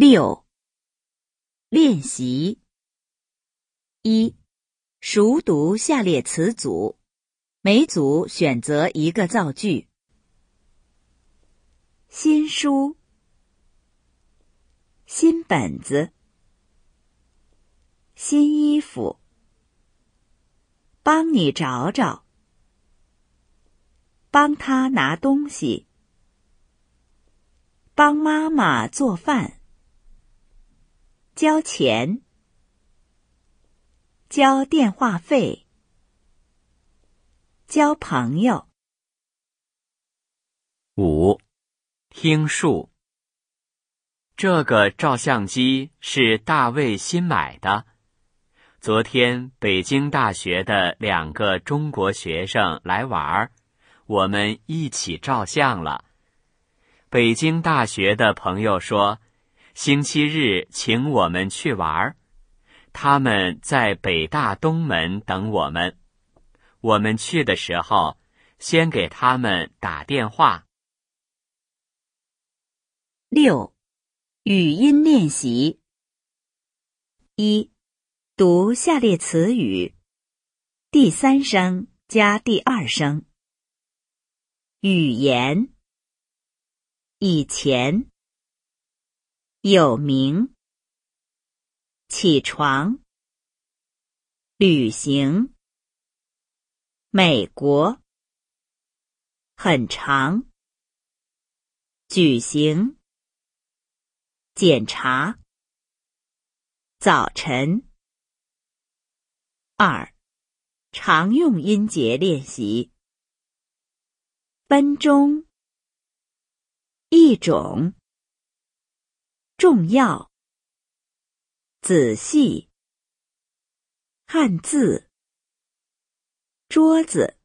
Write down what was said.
六、练习。一、熟读下列词组，每组选择一个造句。新书、新本子、新衣服、帮你找找、帮他拿东西、帮妈妈做饭。交钱，交电话费，交朋友。五，听数。这个照相机是大卫新买的。昨天北京大学的两个中国学生来玩儿，我们一起照相了。北京大学的朋友说。星期日请我们去玩儿，他们在北大东门等我们。我们去的时候，先给他们打电话。六，语音练习。一，读下列词语，第三声加第二声。语言，以前。有名，起床，旅行，美国，很长，举行，检查，早晨。二，常用音节练习，分钟，一种。重要，仔细，汉字，桌子。